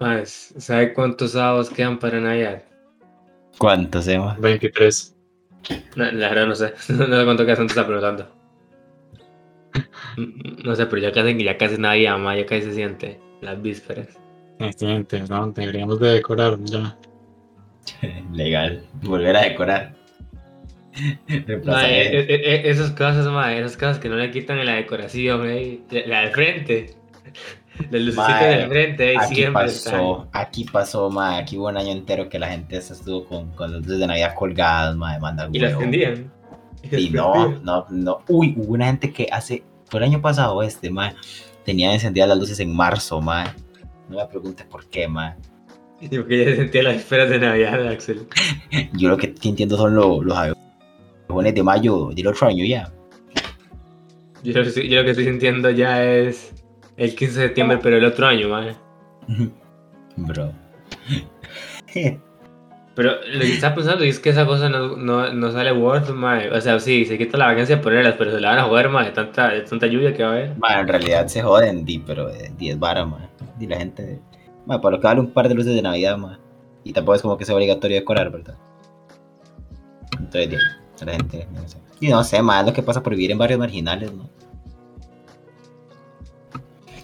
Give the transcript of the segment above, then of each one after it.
Más, ¿sabe cuántos sábados quedan para Navidad? ¿Cuántos, Emma? 23. No, la verdad no sé. No sé cuánto queda, te está preguntando. Mm, No sé, pero ya casi, ya casi Navidad, más, ya casi se siente. Las vísperas. Excelente, no, deberíamos de decorar ya. Legal. Volver a decorar. Reemplazar Mae, el- e- e- e- esas cosas, mae, esas cosas que no le quitan en la decoración, ey. La, la del frente. Mae, del frente, ey, Aquí siempre pasó, aquí pasó, ma, aquí hubo un año entero que la gente se estuvo con, con las luces de Navidad colgadas, ma, manda. Y las tendían. Y no, no, no. Uy, hubo una gente que hace, fue el año pasado este, ma, tenía encendidas las luces en marzo, ma. No me preguntes por qué, ma. Y porque ya sentía las vísperas de Navidad, Axel. Yo lo que entiendo son los, los aviones de mayo del otro año ya. Que yo lo que estoy sintiendo ya es el 15 de septiembre, pero el otro año, mae. Bro. Pero lo que estaba pensando es que esa cosa no, no, no sale worth, mae. O sea, sí, se quita la vacancia de ponerlas, pero se la van a jugar, mae, de tanta, de tanta lluvia que va a haber. Ma, en realidad se joden, di, pero eh, 10 varas, ma. Y la gente, ma, para lo que vale un par de luces de Navidad, ma. Y tampoco es como que sea obligatorio decorar, ¿verdad? Entonces, di, la gente, no sé. Y no sé, ma, es lo que pasa por vivir en barrios marginales, ¿no?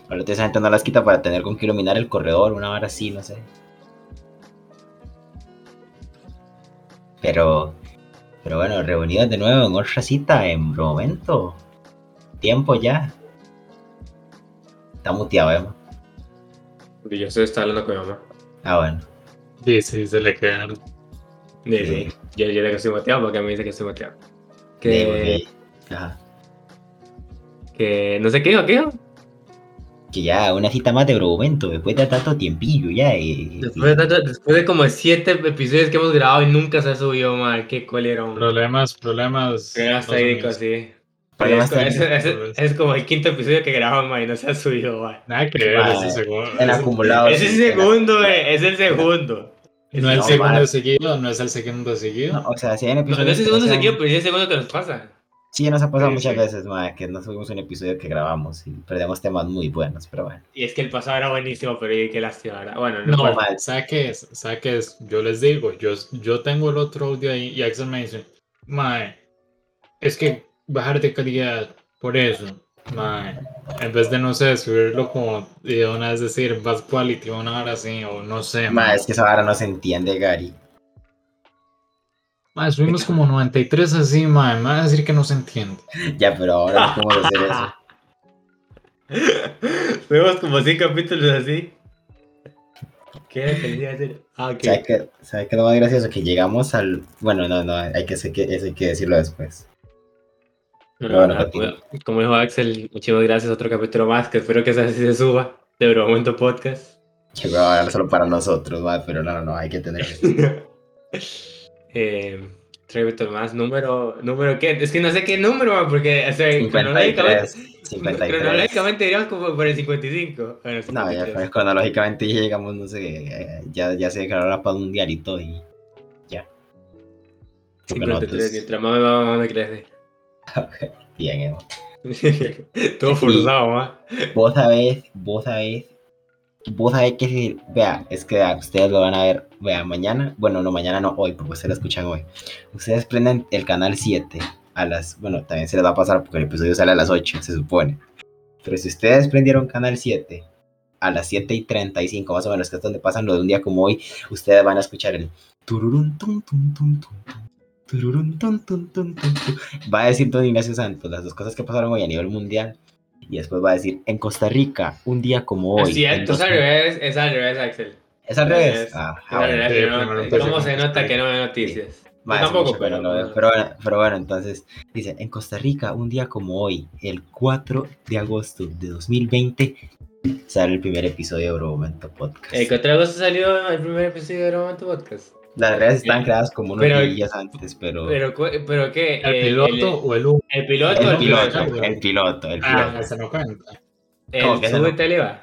Ahora esa gente no las quita para tener con que iluminar el corredor, una hora así, no sé. Pero, pero bueno, reunidas de nuevo en otra cita en momento. Tiempo ya. Está muteado, Emma. Y yo estoy está hablando con mi mamá. Ah, bueno. Sí, sí, se le quedaron. Sí, Sí. sí. Yo, yo digo que estoy moteado porque me dice que estoy moteado. Sí, Que, Ajá. que no sé qué dijo, qué. Que ya una cita más de momento, después de tanto tiempillo ya. y- Después de, tanto- después de como siete episodios que hemos grabado y nunca se ha subido, mal. Qué colero. Problemas, problemas. Problemas no técnicos, sí. Problemas es, como- es- es- es como el quinto episodio que grabamos, y no se ha subido, man. Nada que ver, Vale. ese segundo. En acumulado. Es el segundo, eh, es el segundo. No es el No, segundo seguido, no es el segundo seguido. No, o sea, si hay un No, episodio. no es el segundo no seguido, pero es el segundo que nos pasa. Sí, nos ha pasado Sí, muchas sí. veces, ma, que no subimos un episodio que grabamos y perdemos temas muy buenos, pero bueno. Y es que el pasado era buenísimo, pero y qué lástima, ¿verdad? Bueno, no, No, mal. ¿sabe qué es? ¿Sabe qué es? Yo les digo, yo, yo tengo el otro audio ahí y Axel me dice, Mae, es que bajar de calidad, por eso, Mae, en vez de, no sé, subirlo como de una vez decir, más quality o una hora así, o no sé, Ma, mae. es que esa vara no se entiende, Gary. Mae, subimos como 93 así, Mae, me va a decir que no se entiende. Ya, pero ahora podemos hacer eso. Vemos como cinco capítulos así. ¿Qué que a decir? Ah, ok. ¿Sabes qué, ¿Sabe qué es lo más gracioso? Que llegamos al. Bueno, no, no, hay que, que, eso hay que decirlo después. No, Pero bueno, nada, como, como dijo Axel, muchísimas gracias. Otro capítulo más que espero que ese sí se suba de Bromento Podcast. Llegó ahora solo para nosotros, ma, pero no, no, no, hay que tener. eh, otro capítulo más. Número, ¿número qué? Es que no sé qué número, porque o sea, cronológicamente, 53. 53. cronológicamente diríamos como por el 55. Bueno, No, ya 53. pues, cronológicamente ya llegamos, no sé, eh, ya, ya se declaró la paz mundial y todo y ya. Porque 53, nosotros- mientras más me va, más me crece. Bien, Evo. Todo forzado, más. Vos sabés, vos sabés, vos sabés que si, vea, es que vea, ustedes lo van a ver, vea, mañana, bueno, no, mañana no, hoy, porque ustedes lo escuchan hoy. Ustedes prenden el canal 7 a las, bueno, también se les va a pasar porque el episodio sale a las 8, se supone. Pero si ustedes prendieron canal 7 a las 7 y 35, más o menos, que es donde pasan lo de un día como hoy, ustedes van a escuchar el tururún, tum, tum, tum, tum, tum. Va a decir Don Ignacio Santos las dos cosas que pasaron hoy a nivel mundial. Y después va a decir, en Costa Rica, un día como hoy. Es en es al 2000". revés, es al revés, Axel. ¿Es al revés. Ah, Sí, ¿Cómo se nota que no ve noticias? Tampoco, mucho pero- pero, bueno, pero bueno, entonces dice, en Costa Rica, un día como hoy, el 4 de agosto de 2020, sale el primer episodio de Bromomento Podcast. El 4 de agosto salió el primer episodio de Bromento Podcast. Las redes están creadas como unos Pero- días antes, pero... Pero, pero ¿qué? ¿El piloto o el uno? El, piloto, el el piloto, piloto. el piloto, el Ah, piloto. se no cuenta. ¿Cómo que El no? súbete le va.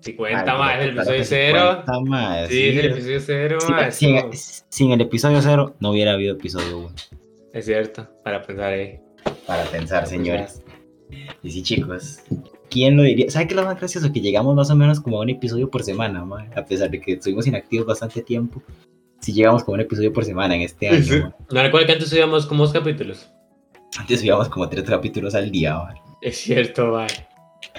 Si cuenta Ah, más, el episodio que sí 0. cuenta más, Sí, es sí. el episodio 0. Sin, sin- sin el episodio 0 no hubiera habido episodio 1. Es cierto, para pensar ahí. Para pensar, señores. Y sí, chicos, ¿Quién lo diría? ¿Sabe qué es lo más gracioso? Que llegamos más o menos como a un episodio por semana. A pesar de que estuvimos inactivos bastante tiempo. Sí llegamos como a un episodio por semana en este año, Sí. No recuerdo que antes subíamos como dos capítulos. Antes subíamos como tres capítulos al día, mae. Es cierto, mae.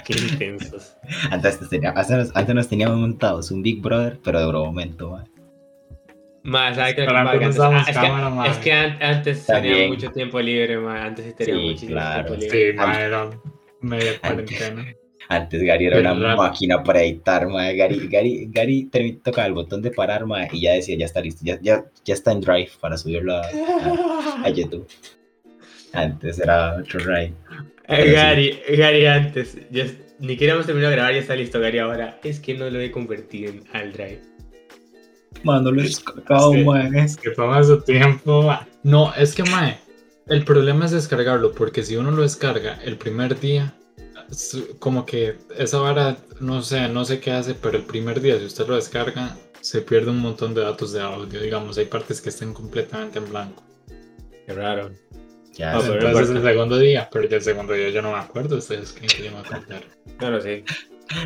Qué intensos. Antes, antes, nos- antes nos teníamos montados un Big Brother, pero de bro momento, mae. Más, no usábamos ah, es, cámara, que, mae. es que an- antes También. tenía mucho tiempo libre, mae. Antes sí tenía Sí, muchísimo claro. tiempo libre. Sí, mae, era media cuarentena. Antes Gary era una máquina para editar, mae. Gary, Gary, Gary tocaba el botón de parar, y ya decía, ya está listo, ya, ya, ya está en Drive para subirlo a, a- a YouTube. Antes era otro ride. Eh, sí. Gary, Gary antes, ya es- ni queríamos terminar de grabar, ya está listo Gary ahora. Es que no lo he convertido en al drive. Mano, lo he descargado, Sí. mae. Que toma su tiempo. No, es que, mae, el problema es descargarlo, porque si uno lo descarga el primer día, como que esa vara, no sé, no sé qué hace, pero el primer día, si usted lo descarga, se pierde un montón de datos de audio. Digamos, hay partes que estén completamente en blanco. Qué raro. Ya, no Entonces el segundo día, pero ya el segundo día yo no me acuerdo, ustedes creen que yo me voy a acordar. Claro, sí.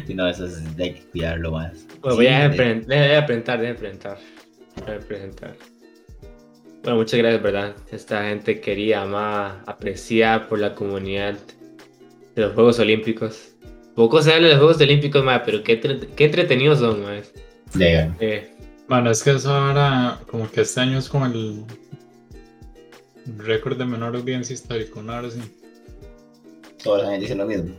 Sí, no, eso es, hay que cuidarlo más. Bueno, Sí, voy a de- dejar de, de presentar. De presentar. Bueno, muchas gracias, ¿verdad? Esta gente quería, amada, apreciada por la comunidad de los Juegos Olímpicos. Poco se habla de los Juegos Olímpicos, ma, pero qué, entre- qué entretenidos son, ma. de- Eh, Bueno, es que eso ahora, como que este año es como el récord de menor audiencia histórico, ¿no? Ahora sí. Todos los años dicen lo mismo.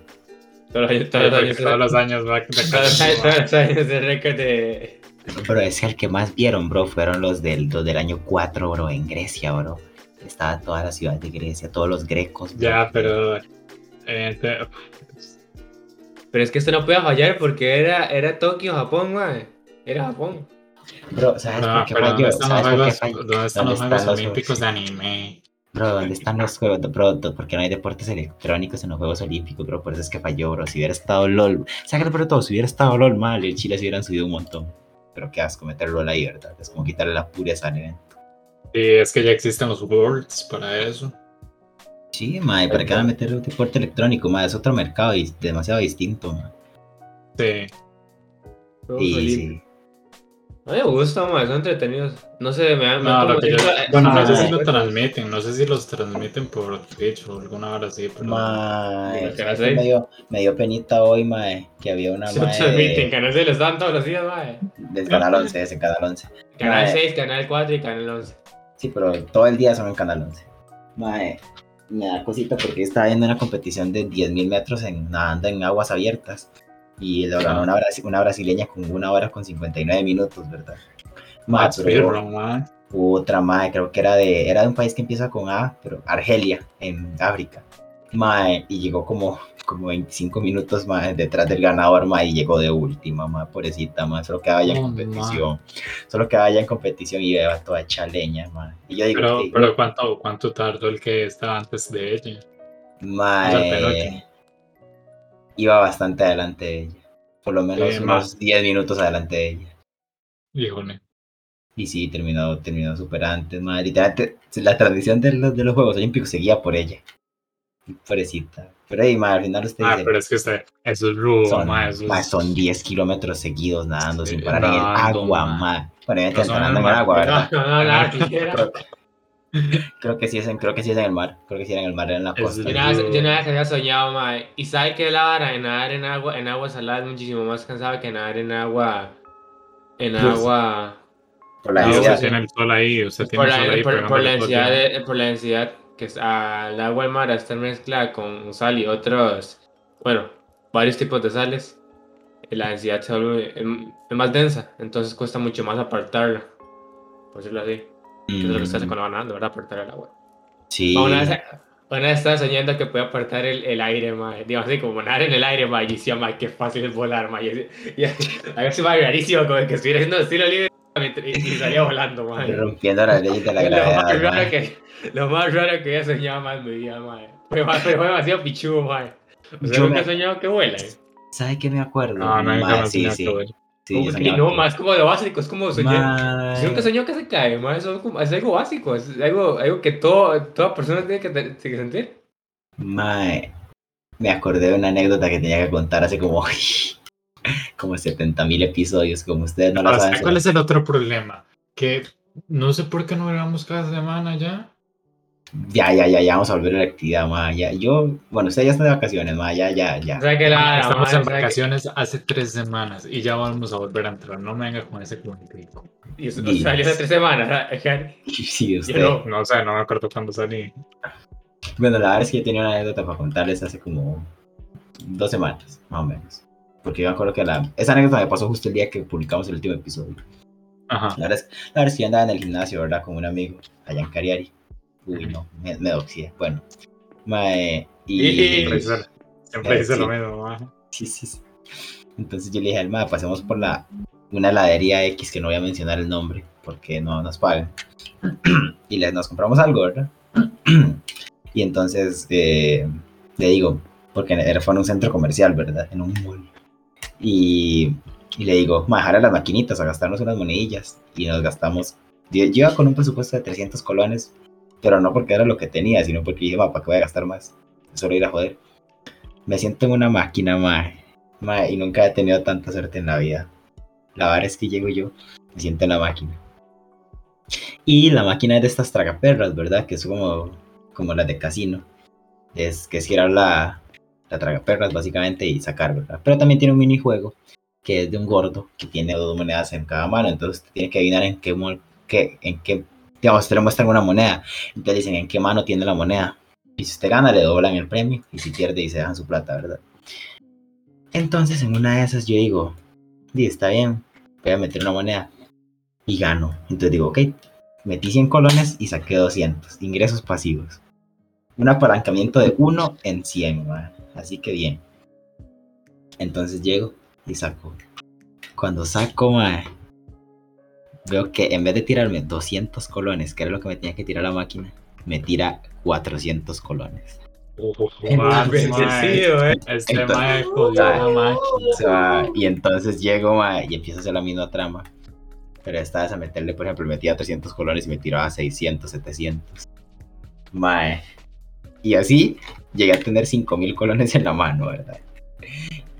todos los años, todos los Porque años, todos los años va todos los años, todos los años de récord de... Bro, es que el que más vieron, bro, fueron los del, los del año 4, bro, en Grecia, bro. Estaba toda la ciudad de Grecia, todos los grecos. bro. Ya, pero. Eh, te- Pero es que esto no puede fallar porque era, era Tokio, Japón, ma. Era Japón. Bro, ¿sabes no, por qué pero falló? ¿dónde están los ¿Sabes por Juegos? ¿dónde están los ¿Dónde Juegos están los Olímpicos de Juegos? anime? Bro, ¿dónde están los juegos? Bro, ¿por qué no hay deportes electrónicos en los Juegos Olímpicos, bro? Por eso es que falló, bro. Si hubiera estado LOL, ¿sabes qué? Pero todo, si hubiera estado LOL mal, el Chile se hubieran subido un montón. Pero qué asco meter LOL ahí, ¿verdad? Es como quitarle la pureza al evento. Y es que ya existen los Worlds para eso. Sí, mae, ¿para qué van a meter un deporte electrónico? Mae, es otro mercado y demasiado distinto, mae. Sí. Sí, sí. A mí me gusta, ma. Son entretenidos. No sé, me han... me No, lo que yo- bueno, no sé Ah, si lo transmiten, no sé si los transmiten por Twitch o alguna hora así, pero. Mae, Digo, que ¿sabes no qué sé. me dio, me dio penita hoy, mae, que había una Se mae transmiten, canal se les dan todos los días, ma. del Canal 11, ese Canal 11. Canal Mae. 6, Canal 4 y Canal 11. Sí, pero todo el día son en Canal 11. Mae, me da cosita porque estaba viendo una competición de 10.000 metros en, nadando en aguas abiertas. Y lo ganó Ah. una, brasi- una brasileña con una hora con 59 minutos, ¿verdad? Pero man. hubo otra mae, creo que era de, era de un país que empieza con A, pero Argelia, en África. Mae, y llegó como, como 25 minutos más detrás del ganador, mae, y llegó de última, mae, pobrecita, mae, solo quedaba ya en Oh, competición. Solo quedaba ya en competición y iba toda chaleña, mae. Y yo digo, Pero, que- pero ¿cuánto, ¿cuánto tardó el que estaba antes de ella? Al penúltimo. iba bastante adelante de ella. Por lo menos Sí, unos más. 10 minutos adelante de ella. Híjole. Y sí, terminó, terminó super antes, mae. Literalmente, la tradición de los, de los Juegos Olímpicos seguía por ella. Pobrecita. Pero ahí, al final usted Ah, dice, pero es que usted, eso es rudo, son, ma, eso es- son 10 kilómetros seguidos nadando sin parar en el agua, mae. Bueno, ya No nadando en el agua, ¿verdad? No, no. Creo, creo que sí es en, creo que sí es en el mar. Creo que sí era en el mar, era en la costa. Yo nada, yo nada que había soñado, mae. Y sabe que la vara de nadar en agua, en agua salada es muchísimo más cansado que nadar en agua. En Pues, agua. Por la densidad. usted densidad. tiene el sol ahí, usted tiene Por el sol la, ahí. por, por pegándole la todo el densidad de, por la densidad que es, el agua del mar al estar mezclada con sal y otros, bueno, varios tipos de sales, eh, la densidad se vuelve es, es más densa, entonces cuesta mucho más apartarla, por decirlo así. Que es lo que se hace Mm, cuando va nadando, ¿verdad? Apartar el agua. Sí. Una vez, una vez estaba soñando que podía apartar el, el aire, mae. Digo, así como nadar en el aire, mae. Y decía, mae, qué fácil es volar, mae. Y, y, a veces va rarísimo, como que estuviera haciendo estilo libre y, y salía volando, mae. Rompiendo las leyes de la lo, más gravedad. raro mae. que, lo más raro que he soñado más en mi vida. Fue, ma- fue demasiado pichudo, mae. O sea, nunca me- he soñado que vuela. eh. ¿Sabe qué me acuerdo? No, no, no, sí, sí. no, Sí, Como que no, que- más como lo básico, es como soñar. Yo nunca soñó que se cae. Eso es, como- es algo básico, es algo, algo que todo, toda persona tiene que, tiene que sentir. Mae, me acordé de una anécdota que tenía que contar hace como, como 70 mil episodios, como ustedes no la Ah, saben. ¿Cuál es el otro problema? Que no sé por qué no grabamos cada semana ya. Ya, ya, ya, ya vamos a volver a la actividad, ma. Ya, yo, bueno, ustedes ya están de vacaciones, ma, ya, ya, ya. O sea que la, Estamos la- en o sea que- vacaciones hace tres semanas y ya vamos a volver a entrar. No me venga con ese cuentico. Y eso salió hace tres semanas. ¿verdad? Sí, Yo usted. no. No sé, no me acuerdo cuándo salí. Bueno, la verdad es que yo tenía una anécdota para contarles hace como dos semanas, más o menos. Porque yo me acuerdo que la, esa anécdota me pasó justo el día que publicamos el último episodio. Ajá. La verdad es, la verdad es que yo andaba en el gimnasio, ¿verdad? Con un amigo, allá en Cariari. Uy, no, me, me doxié. Bueno, mae, y... Y- siempre dice sí. lo mismo. ma. Sí, sí, sí. Entonces yo le dije al mae, pasemos por la, una heladería X que no voy a mencionar el nombre, porque no nos pagan. y le, nos compramos algo, ¿verdad? y entonces eh, le digo, porque era, fue en un centro comercial, ¿verdad? En un mall. Y, y le digo, mae, jala las maquinitas a gastarnos unas monedillas. Y nos gastamos, yo, yo iba con un presupuesto de 300 colones, pero no porque era lo que tenía, sino porque dije, "Ma, ¿para qué voy a gastar más? Solo ir a joder. Me siento en una máquina, mae. Mae, y nunca he tenido tanta suerte en la vida. La verdad es que llego yo, me siento en la máquina. Y la máquina es de estas tragaperras, ¿verdad? Que es como, como las de casino. Es que es girar la, la tragaperras básicamente y sacar, ¿verdad? Pero también tiene un minijuego que es de un gordo que tiene dos monedas en cada mano. Entonces tiene que adivinar en qué, qué, en qué, digamos, te le muestran una moneda. Entonces dicen en qué mano tiene la moneda. Y si usted gana, le doblan el premio. Y si pierde, y se dejan su plata, ¿verdad? Entonces, en una de esas, yo digo, "Di, está bien, voy a meter una moneda. Y gano. Entonces digo, ok, metí 100 colones y saqué 200. Ingresos pasivos. Un apalancamiento de 1 en 100, ma. Así que bien. Entonces llego y saco. Cuando saco, ma, veo que en vez de tirarme 200 colones, que era lo que me tenía que tirar la máquina, me tira 400 colones. Y entonces llego ma, y empiezo a hacer la misma trama. Pero esta vez a meterle, por ejemplo, metía 300 colones y me tiraba 600, 700. Mae. Y así llegué a tener 5000 colones en la mano, ¿verdad?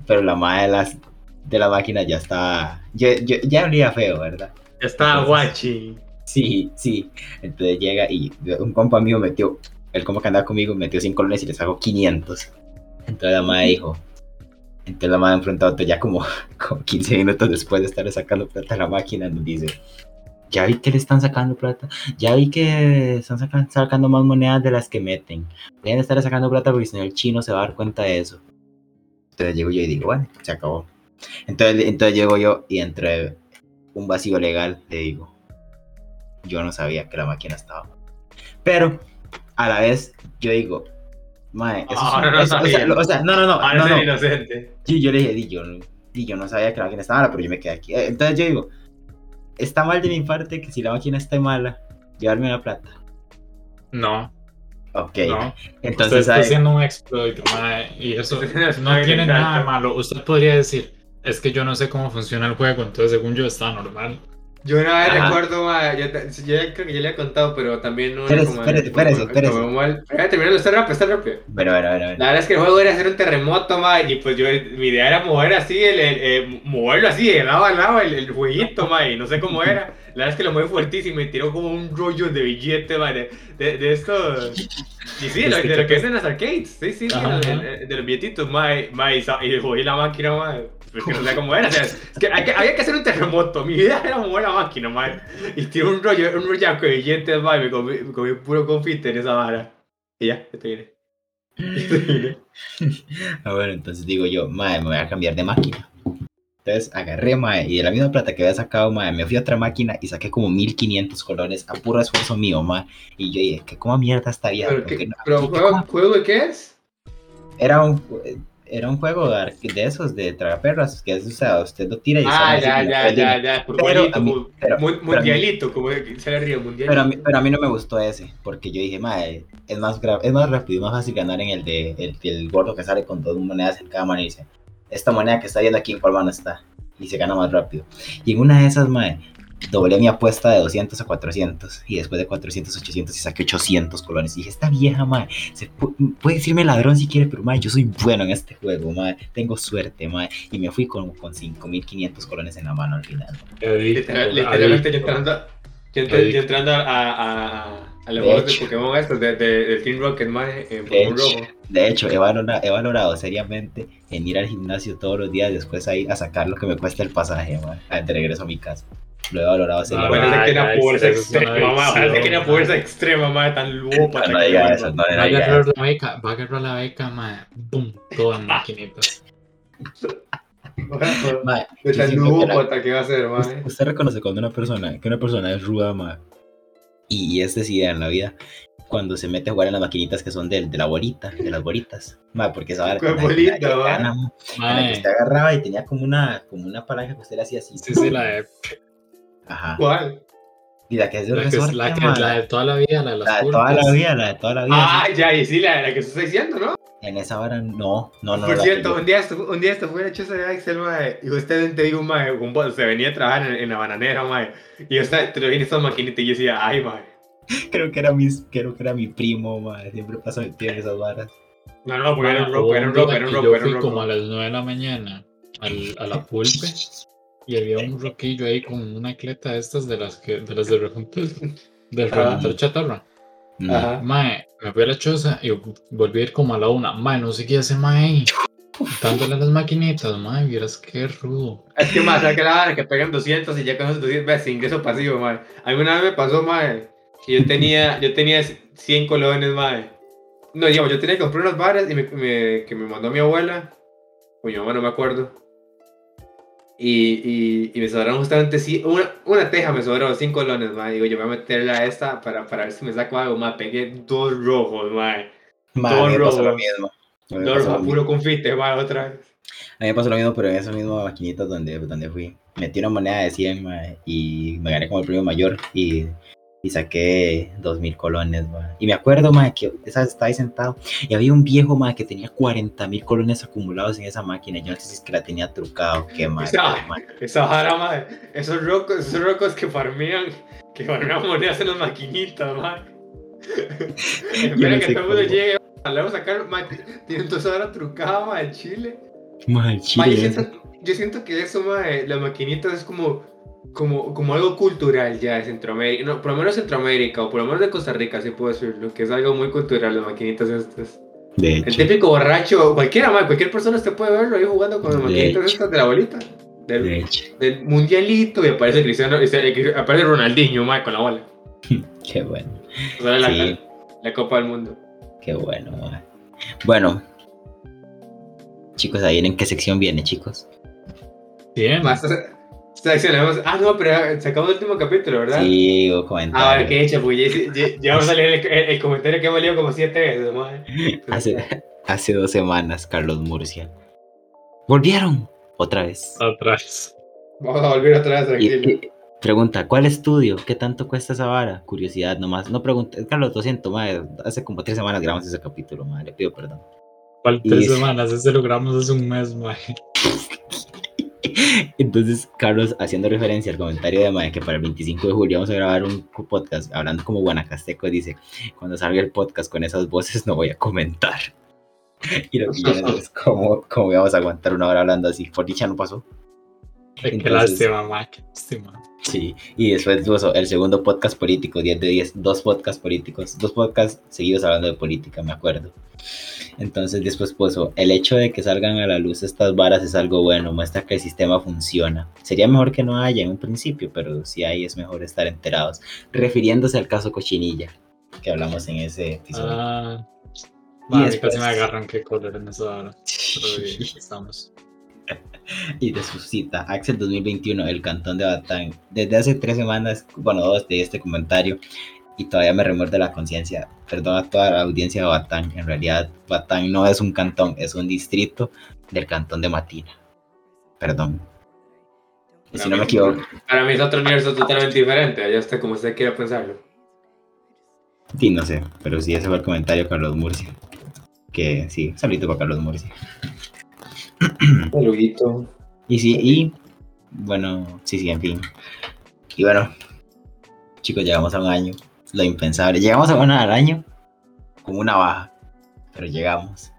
Pero la madre de, las, de la máquina ya estaba. Yo, yo- ya olía feo, ¿verdad? Entonces- guachi. Sí, sí. Entonces llega y un compa mío metió, el compa que andaba conmigo metió 100 colones y le sacó 500. Entonces la madre dijo, entonces la madre otro ya como, como 15 minutos después de estarle sacando plata a la máquina, nos dice, ya vi que le están sacando plata, ya vi que están sacan- sacando más monedas de las que meten. Deben estarle sacando plata porque si no el chino se va a dar cuenta de eso. Entonces llego yo y digo, bueno, se acabó. Entonces, entonces llego yo y entre un vacío legal le digo, yo no sabía que la máquina estaba. Pero a la vez yo digo, mae, eso es Ahora un- no eso- o, sea, lo- o sea, no, no, no, Ahora no, no. inocente. Sí, yo le dije, di, yo, no- di, yo no sabía que la máquina estaba mala, pero yo me quedé aquí. Eh, Entonces yo digo, está mal de mi parte que si la máquina está mala, llevarme la plata. No, Ok, no. Usted entonces está ¿sabe? haciendo un exploit, mae, y eso Usted no tiene nada de malo. Usted podría decir, es que yo no sé cómo funciona el juego, entonces según yo está normal. Yo una vez Ajá. recuerdo, ma, yo, creo que ya le he contado, pero también no espérese. Como mal. Espérate, terminando, está rápido, está rápido. Pero, pero, pero, pero. La verdad es que el juego era hacer un terremoto, ma, y pues yo, mi idea era mover así, el, el- eh, moverlo así, de lado a lado, el, el jueguito, ma, y no sé cómo era. La verdad es que lo moví fuertísimo y me tiró como un rollo de billete, ma, de, de, de esto. Y sí, lo, de lo que es en las arcades, sí, sí, sí, Ajá, el- ajá. de los billetitos, ma, ma, y, jodí la máquina, ma. Pues que no sé cómo era, o sea, es que, hay que- había que hacer un terremoto. Mi idea era mover la máquina, ma. Y tiré un rollo, un rollaco de billetes, ma, y me comí, me comí puro confite en esa vara. Y ya, esto viene. Esto viene. Ah, bueno, entonces digo yo, mae, me voy a cambiar de máquina. Entonces agarré, mae, y de la misma plata que había sacado, mae, me fui a otra máquina y saqué como 1500 colones a puro esfuerzo mío, mae. Y yo dije, ¿qué cómo mierda estaría? ¿Pero, qué, no- pero ¿qué- juego, juego de qué es? Era un, era un juego de, esos, de tragaperras, que es, o sea, usted lo tira y Ah, así ya, como ya, ya, ya, por Pero jueguito, a mí- mu- pero- mu- pero a mí- mundialito, como se le ríe, mundialito. Pero a, mí, pero a mí no me gustó ese, porque yo dije, mae, es más, es más rápido y más fácil ganar en el de el, el gordo que sale con dos monedas en cada mano y dice, esta moneda que está viendo aquí en cuál mano está, y se gana más rápido. Y en una de esas, mae, doblé mi apuesta de 200 a 400 y después de 400 a 800 y saqué 800 colones. Y dije, esta vieja, madre, se pu- puede decirme ladrón si quiere, pero madre, yo soy bueno en este juego, madre, tengo suerte, madre. Y me fui con, con 5500 colones en la mano al final. literalmente yo entrando, yo entré- yo entrando a, a, a, a los De de. Pokémon estos, de, de, del Team Rocket, mae, en De Pokémon hecho, Rojo. de hecho, he valorado, he valorado seriamente en ir al gimnasio todos los días después ahí a sacar lo que me cuesta el pasaje, madre, de regreso a mi casa. Lo he valorado seriamente. Bueno, es de que Ah, ya, fuerza extrema, es de que mae. fuerza extrema, mae, tan lopa. No diga eso, no Va a diga agarrar eso. la beca, va a agarrar la beca, mae. Boom, todo en maquinitas. De tan la- lopa que va a ser, Usted, mae. usted reconoce cuando una persona, que una persona es ruda, ma, y, y es decidida en la vida, cuando se mete a jugar en las maquinitas que son de, de la bolita, de las bolitas, ma, porque esa vara ¿Cuál la- la- bolita, gana, ma, que usted agarraba y tenía como una, como una palanca que usted le hacía así. sí, sí, la de, Ajá. ¿Cuál? Y la que es de la, que, es- la, que, ma, la de toda la vida, la de las la de toda la vida, la de toda la vida. Ah, sí. ya, y sí, la, la que usted está diciendo, ¿no? En esa vara, no, no, no. Por cierto, un día, estu- un día esto fue hecho ese Axel, mae, y usted te digo, mae, un bo- se venía a trabajar en, en la bananera, mae, y yo estaba, te lo vi en estas maquinitas y yo decía, ay, mae. creo que era mi, creo que era mi primo, ma, siempre pasa tiene esas varas. No, no, porque era un Mae, roco, hubo era un roco, era un Yo era un fui como a las 9 de la mañana al, a la pulpe y había un roquillo ahí con una cleta de estas de las que de las de reventar, de chatarra. Ajá. Mae, me fui a la choza y volví a ir como a la una. Mae, no sé qué hace Mae. Dándole a las maquinitas, Mae, vieras qué rudo. Es que más, que la vara que pegan 200 y ya con esos 200 ves ingreso pasivo, mae. A mí una vez me pasó, mae, que yo tenía, yo tenía 100 colones, mae. No, digamos, yo tenía que comprar unas varas y me, me- que me mandó mi abuela, o mi mamá, no me acuerdo. Y, y, y me sobraron justamente ci- una, una teja, me sobró 5 colones, mae. Digo, yo voy a meterla a esta para, para ver si me saco algo, mae. Pegué dos rojos. Ma, a mí me Todo pasó lo mismo. Dos rojos, puro confite, mae, otra vez. A mí me pasó lo mismo, pero en esas mismas maquinitas donde, donde fui. Metí una moneda de 100 mae, y me gané como el premio mayor y, y saqué 2000 colones. mae. Y me acuerdo mae, que esa estaba ahí sentado y había un viejo mae, que tenía 40 mil colones acumulados en esa máquina. Yo no sé si es que la tenía trucada o qué mae, Esa- mae, Esa vara, madre. Esos rocos, esos rocos que farmean, que farmean monedas en las maquinitas, madre. Espera no que todo el mundo llegue. Le vamos a sacar, madre. Tienen toda esa vara trucada, madre, de Chile. Ma, chile, yo, eso. siento, yo siento que eso, madre, las maquinitas es como, como, como algo cultural ya de Centroamérica. No, por lo menos Centroamérica, o por lo menos de Costa Rica, sí puedo decirlo, que es algo muy cultural, las maquinitas estas. De El típico borracho, cualquiera, madre, cualquier persona usted puede verlo ahí jugando con las De maquinitas hecho. estas de la bolita. Del, de hecho. del mundialito y aparece Cristiano, y se- aparece Ronaldinho, mae, con la bola. Qué bueno, O sea, la, Sí. la Copa del Mundo. qué bueno. Bueno, chicos, ahí en qué sección viene, chicos. Bien, Más, ah, no, pero sacamos el último capítulo, ¿verdad? Sí, o Ah, vale, comentario. qué hecho, pues ya, ya, ya vamos a leer el, el- el comentario que hemos leído como siete veces, mae. Hace, hace dos semanas, Carlos Murcia. Volvieron otra vez. atrás. Vamos a volver otra vez, tranquilo. y- pregunta, ¿cuál estudio? ¿Qué tanto cuesta esa vara? Curiosidad nomás. No pregunta, Carlos, lo siento, madre. Hace como tres semanas grabamos ese capítulo, madre. Le pido perdón. ¿Cuál tres es- semanas? Ese logramos hace un mes, Mae. Entonces, Carlos, haciendo referencia al comentario de Mae, que para el 25 de julio vamos a grabar un podcast hablando como guanacasteco, dice, cuando salga el podcast con esas voces no voy a comentar. Y lo que yo es cómo, cómo vamos a aguantar una hora hablando así. Por dicha no pasó. Qué Entonces- lástima. Qué. Sí, y después puso el segundo podcast político, 10 de 10, dos podcasts políticos, dos podcasts seguidos hablando de política, me acuerdo. Entonces después puso, el hecho de que salgan a la luz estas varas es algo bueno, muestra que el sistema funciona. Sería mejor que no haya en un principio, pero si hay es mejor estar enterados. Refiriéndose al caso Cochinilla, que hablamos en ese episodio. Ah, Y después- casi me agarran que color en esa hora. Pero bien, estamos. y de su cita, Axel 2021, el cantón de Batán. Desde hace tres semanas, bueno, dos de este comentario, y todavía me remuerde la conciencia. Perdón a toda la audiencia de Batán. En realidad, Batán no es un cantón, es un distrito del cantón de Matina. Perdón. Y si no me equivoco, Para mí es otro universo totalmente diferente, ya está como usted quiera pensarlo. sí, no sé, pero sí, ese fue el comentario de Carlos Murcia. Que sí, saludito para Carlos Murcia. Saludito. Y sí, y bueno, sí, sí, en fin. Y bueno, chicos, llegamos a un año. Lo impensable. Llegamos a un año con una baja. Pero llegamos.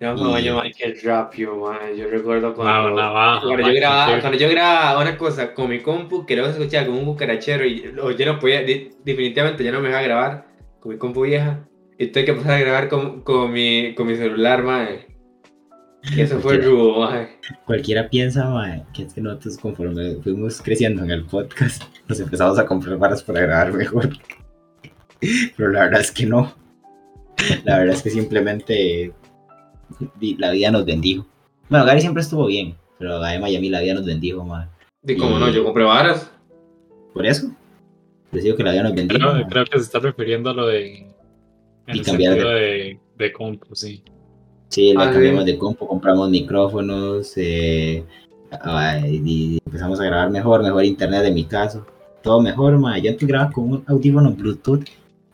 Llevamos un año más que rápido, man. Yo recuerdo Ah, cuando, una baja, cuando, yo grababa, cuando yo grababa una cosa con mi compu que luego se escuchaba como un cucarachero y yo no podía, definitivamente yo no me dejaba grabar con mi compu vieja. Y tuve que pasar a grabar con, con, mi, con mi celular, man. Y eso fue rudo, man. Cualquiera piensa, mae, que es que nosotros conforme fuimos creciendo en el podcast, nos empezamos a comprar varas para grabar mejor. Pero la verdad es que no. La verdad es que simplemente la vida nos bendijo. Bueno, Gary siempre estuvo bien, pero a Emma y a mí la vida nos bendijo, mae. Y como no, yo compré varas. Por eso, les digo que la vida nos bendijo. Creo, mae. creo que se está refiriendo a lo de. En Y el cambiar sentido de, de compu, sí. Sí, le Ah, cambiamos de compu, compramos micrófonos, eh, y empezamos a grabar mejor, mejor internet en mi caso. Todo mejor, ma. Yo antes grababa con un audífono Bluetooth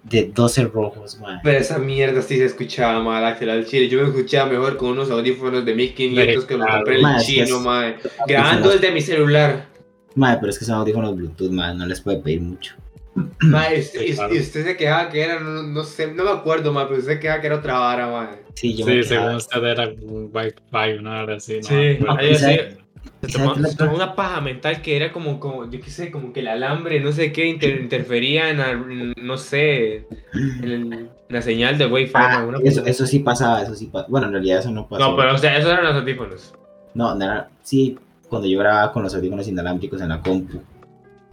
de 12 rojos, ma. Pero esa mierda sí se escuchaba mal, Axel, al chile. Yo me escuchaba mejor con unos audífonos de 1500 que me compré en Ma, el chino, es- man. Grabando desde mi celular. Ma, pero es que son audífonos Bluetooth, ma, no les puede pedir mucho. Ma, y usted, Sí, claro. y usted se quejaba que era, no, no sé, no me acuerdo, ma, pero usted se quejaba que era otra vara, ma. Sí, yo me Sí, según usted era un Wi-Fi, una hora así. ¿no? Sí, Bueno, ahí ¿y sabe- sí. y Se tomó, se una paja mental que era como, como, yo qué sé, como que el alambre, no sé qué, inter- interfería en, la- no sé, en, el- la señal de Wi-Fi. Ah, ma, eso, eso sí pasaba, eso sí pasaba. Bueno, en realidad eso no pasó. No, pero o sea, esos eran los audífonos. No, no era- sí, cuando yo grababa con los audífonos inalámbricos en la compu.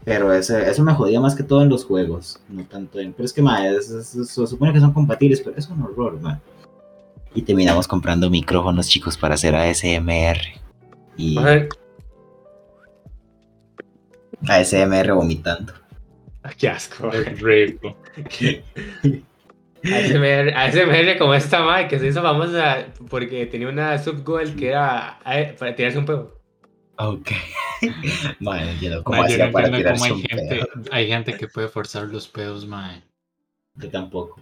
Pero ese, eso me jodía más que todo en los juegos, no tanto en... Pero es que, ma, es- es- es- se supone que son compatibles, pero es un horror, ma. Y terminamos comprando micrófonos, chicos, para hacer ASMR. Y ASMR vomitando. ah, qué asco. ma. es rico. ASMR, ASMR como esta madre que se hizo famosa porque tenía una subgoal que era eh, para tirarse un pedo. Ok. Ma, no entiendo cómo yo no para entiendo cómo hay gente, hay gente que puede forzar los pedos, mae. Yo tampoco.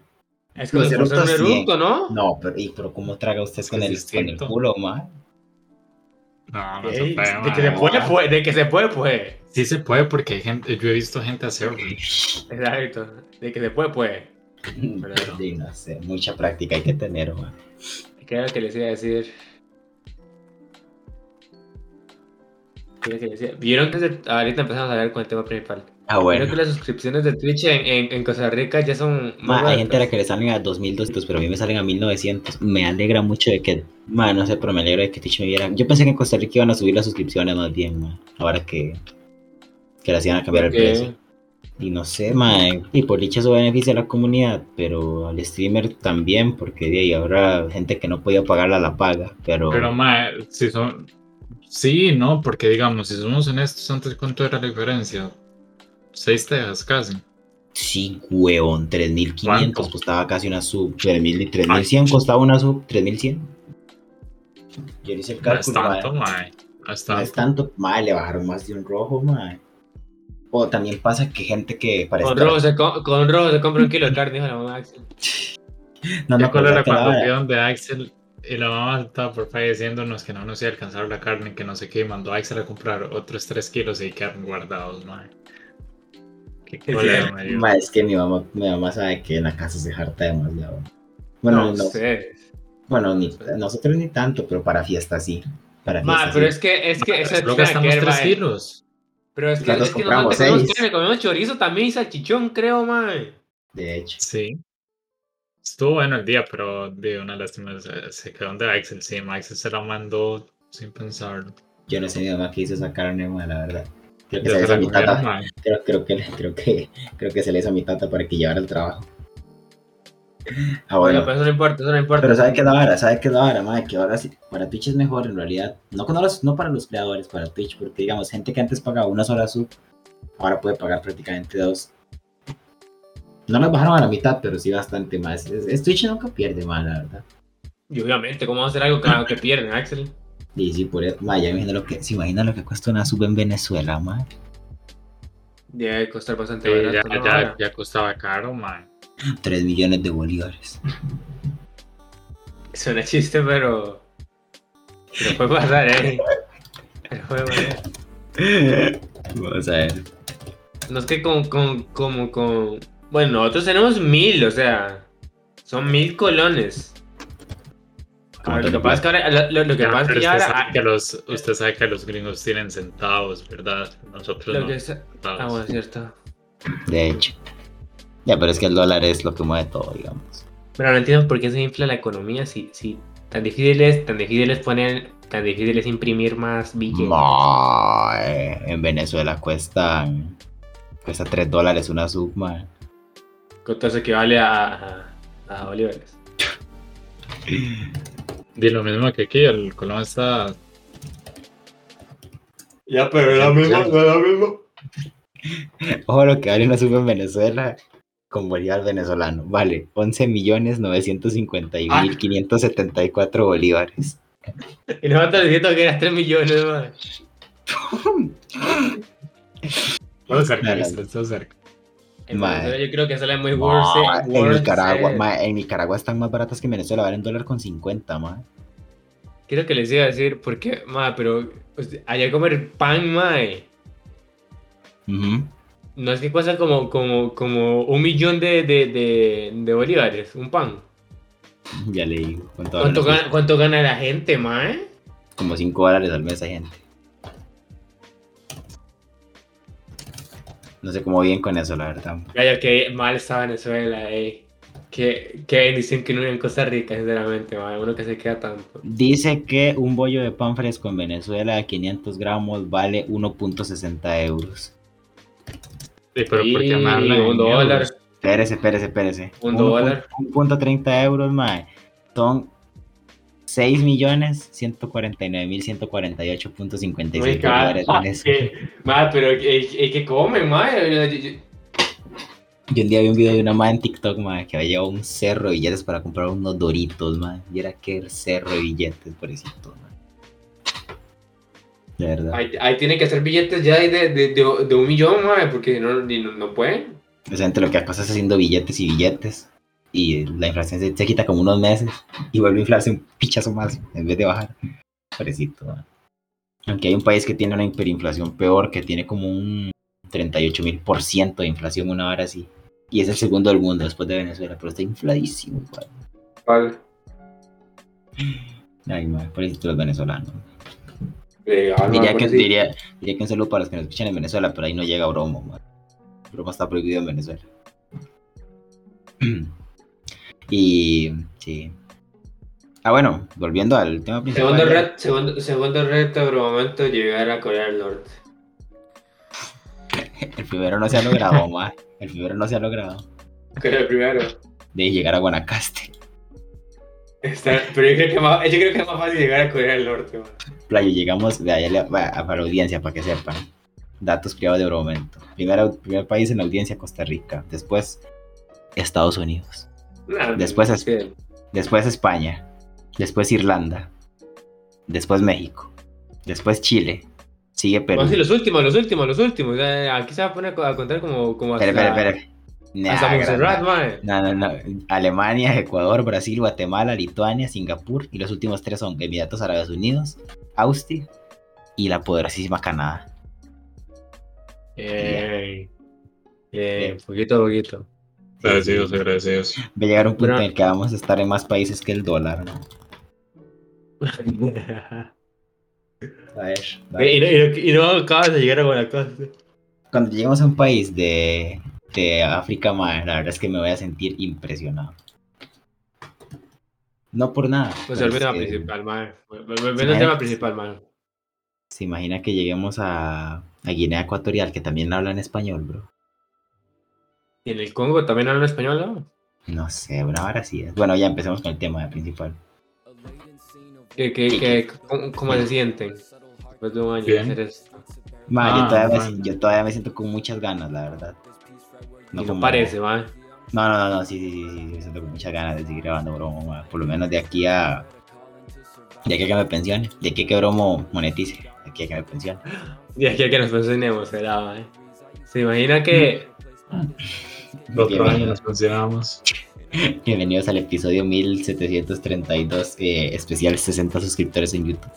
Es como Los si fuese un eructos, sí. eructo, ¿no? No, pero, y, pero ¿cómo traga usted Es con que el, es con el culo, ma? No, no Ey, se puede, de que se puede, puede, de que se puede, puede. Sí se puede porque hay gente, yo he visto gente hacerlo. Exacto. De que se puede, puede. Pero- Sí, no sé, mucha práctica hay que tener, ma. ¿Qué era lo que les iba a decir? Vieron que se- ahorita empezamos a ver con el tema principal. Ah, Vieron bueno. que las suscripciones de Twitch en, en, en Costa Rica ya son Ma, más hay gente a la que le salen a 2200, pero a mí me salen a 1900. Me alegra mucho de que, ma, no sé, pero me alegra de que Twitch me viera. Yo pensé que en Costa Rica iban a subir las suscripciones más bien, ma. Ahora que, que las iban a cambiar el precio. Y no sé, ma, y por dicha eso beneficia a la comunidad, pero al streamer también, porque de ahí habrá gente que no podía pagarla la paga, pero... Pero, mae, si son. Sí, no, porque digamos, si somos honestos, antes cuánto era la diferencia? Seis tejas casi. Sí, huevón, 3500 ¿Cuánto? costaba casi una sub, 3000 y 3100 costaba una sub, 3100. Yo hice el No es cálculo, tanto, mae. No es No es tanto. ma, le bajaron más de un rojo, ma. O también pasa que gente que para Con estar- rojo, se co- con rojo se compra un kilo de carne, dijo la mamá Axel. No, ¿Te no, pero acuerdas de ¿sabes qué cuando la vieron de Axel y la mamá estaba por ahí diciéndonos que no nos iba a alcanzar la carne, que no sé qué, y mandó a Axel a comprar otros 3 kilos y quedaron guardados, mae. Qué Es dio. Ma, es que mi mamá, mi mamá sabe que en la casa se harta demasiado. Bueno, no, no- sé. bueno ni, nosotros ni tanto, pero para fiestas sí. Para Ma, fiestas pero sí. es que, es que, eso Solo tiene gastamos que ver, 3 ma, kilos. Pero es que, es que compramos nosotros comemos seis. carne, comemos chorizo también y salchichón, creo, man. De hecho. Sí. Estuvo bueno el día, pero de una lástima se, quedó de Axel. Sí, Axel se la mandó sin pensarlo. Yo no sé mi mamá que hizo esa carne, ma, la verdad. Creo que se la se hizo a mi tata. Creo, creo, que, creo, que, creo que se le hizo a mi tata para que llevara el trabajo. Ah, Bueno, bueno. pero eso no importa, eso no importa. Pero ¿sabe qué es la vara? ¿Sabe qué es la vara, madre? Que ahora sí, para Twitch es mejor en realidad. No, con los- no para los creadores, para Twitch, porque digamos, gente que antes pagaba una sola sub, ahora puede pagar prácticamente dos. No las bajaron a la mitad, pero sí bastante más. Es, es Twitch nunca pierde, más la verdad. Y obviamente, ¿cómo vamos a hacer algo que, que pierden, Axel? Y sí, por eso, ma, ya me imagino lo que, se imagina lo que cuesta una sub en Venezuela, madre. Debe costar bastante Sí, barato. ya, ¿no? ya, ya costaba caro, man. 3 millones de bolívares. Suena chiste, pero. Pero puede pasar, ¿eh? Pero puede pasar. Vamos a ver. No es que con, con, como con... Bueno, nosotros tenemos mil, o sea, son mil colones. ¿Cómo Ahora, te lo que pasa es que ahora, lo, lo- lo que Ya, pasa es que ahora... sabe que los, usted sabe que los gringos tienen centavos, ¿verdad? Nosotros Lo no. que es- Ah, bueno, cierto. De hecho. Ya, pero es que el dólar es lo que mueve todo, digamos. Pero no entiendo por qué se infla la economía si, si tan difícil es, tan difícil es poner, tan difícil es imprimir más billetes. Mae, en Venezuela cuesta cuesta 3 dólares una sub, mae. Con todo eso equivale a, a, a bolívares. Di lo mismo que aquí, el colón está. Ya, pero la misma- lo mismo. Ojo lo que vale una sub en Venezuela con bolívar venezolano. Vale 11 millones 951.574 bolívares. Y nosotros diciendo que eras 3 millones, man. Todo cerca, todo cerca. En Mae. Venezuela yo creo que sale muy Mae, worth it, en Nicaragua, mae, en Nicaragua están más baratas que en Venezuela, valen dólar con 50, mae. Quiero que les iba a decir, porque, ma, pero sea, allá comer pan, mae. No es que cuesta como, como, como un millón de, de, de, de bolívares, un pan. Ya le digo. ¿Cuánto, ¿Cuánto gana, ¿Cuánto gana la gente, mae? Como 5 dólares al mes hay gente. No sé cómo bien con eso, la verdad. Vaya, que mal está Venezuela, eh. Qué, qué bendición que no en Costa Rica, sinceramente, mae. Uno que se queda tanto. Dice que un bollo de pan fresco en Venezuela de 500 gramos vale 1.60 euros. Sí, pero ¿por qué en un dólar. euros? Espérese, espérese, espérese. Un dólar. 1.30 euros, mae. Son 6.149.148.56 Muy caro. dólares. eso. Eh, Ma, pero es que comen, mae. Yo- yo- Yo un día vi un video de una madre en TikTok, madre, que había llevado un cerro de billetes para comprar unos doritos, madre. Y era que cerro de billetes, pobrecito, madre. De verdad. Ahí, ahí tienen que hacer billetes ya de, de, de, de un millón, mae, porque no, no, no pueden. Esa gente lo que pasa es haciendo billetes y billetes. Y la inflación se, se quita como unos meses y vuelve a inflarse un pichazo más en vez de bajar. Pobrecito, madre. Aunque hay un país que tiene una hiperinflación peor, que tiene como un 38 mil por ciento de inflación, una hora así. Y es el segundo del mundo después de Venezuela, pero está infladísimo, madre. Vale. Ay, madre, pobrecito los venezolanos. Eh, ah, Diría que, pues diría, diría que un saludo para los que nos escuchan en Venezuela, pero ahí no llega bromo, man. Bromo está prohibido en Venezuela. y sí. Ah, bueno, volviendo al tema principal. Segundo, reto, segundo, segundo reto por el momento llegar a Corea del Norte. El primero no se ha logrado, man. El primero no se ha logrado. Pero el primero. De llegar a Guanacaste. Está- pero yo creo, que más, yo creo que es más fácil llegar a Corea del Norte. man. Playo, llegamos, le- va, para la audiencia, para que sepan. Datos privados de momento. Primero, primer país en la audiencia, Costa Rica. Después, Estados Unidos. Después es- que- Después España. Después Irlanda. Después México. Después Chile. Sigue Perú. Los últimos, los últimos, los últimos. Eh, Aquí se va a poner a contar como, como hasta. Nah, Montserrat. No, no, no. Alemania, Ecuador, Brasil, Guatemala, Lituania, Singapur. Y los últimos tres son Emiratos Árabes Unidos, Austria y la poderosísima Canadá. Eh, eh, poquito a poquito. Agradecidos, agradecidos. Va a llegar un punto en el que vamos a estar en más países que el dólar, ¿no? A ver. y, no, y, no, y no acabas de llegar a Guanacaste. Cuando lleguemos a un país de, de África, mae, la verdad es que me voy a sentir impresionado. No por nada. Pues pero el tema que principal, man. Volviendo al tema principal, man. Se imagina que lleguemos a, a Guinea Ecuatorial, que también hablan español, bro. ¿Y en el Congo también hablan español, no? No sé, una hora sí es. Bueno, ya empecemos con el tema principal. ¿Qué, qué, qué, cómo, cómo se sienten después de un año de hacer esto? Ah, yo, todavía me, man. yo todavía me siento con muchas ganas, la verdad. y no como- parece, man. No, no, no, no, sí, sí, sí, sí, me siento con muchas ganas de seguir grabando bromo, ma. Por lo menos de aquí a. De aquí a que me pensione. De aquí a que bromo monetice. De aquí a que me pensione. Y aquí a que nos pensionemos, será, man. ¿Se imagina que Otro año nos funcionamos. Bienvenidos al episodio 1732, eh, especial 60 suscriptores en YouTube.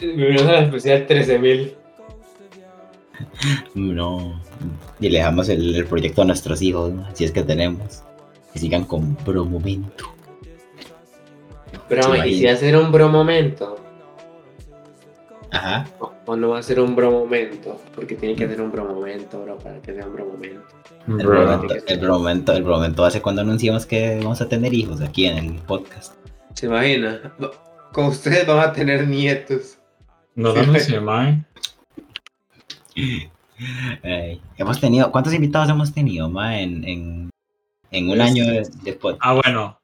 Bienvenidos a la especial 13.000? No. Y le dejamos el, el proyecto a nuestros hijos, ¿no? si es que tenemos. Que sigan con pro momento. Pero, ¿Se ¿y si ser un bro momento? Ajá. O, o no va a ser un bro momento? Porque tiene que ser un bro momento, bro, para que sea un bro momento. El Bro, momento, el momento, el momento va a ser cuando anunciamos que vamos a tener hijos aquí en el podcast. ¿Se imagina? No, Con ustedes van a tener nietos. no sé, mae. Ay, hemos tenido, ¿cuántos invitados hemos tenido, ma, en, en, en un año de, de podcast? Ah, bueno.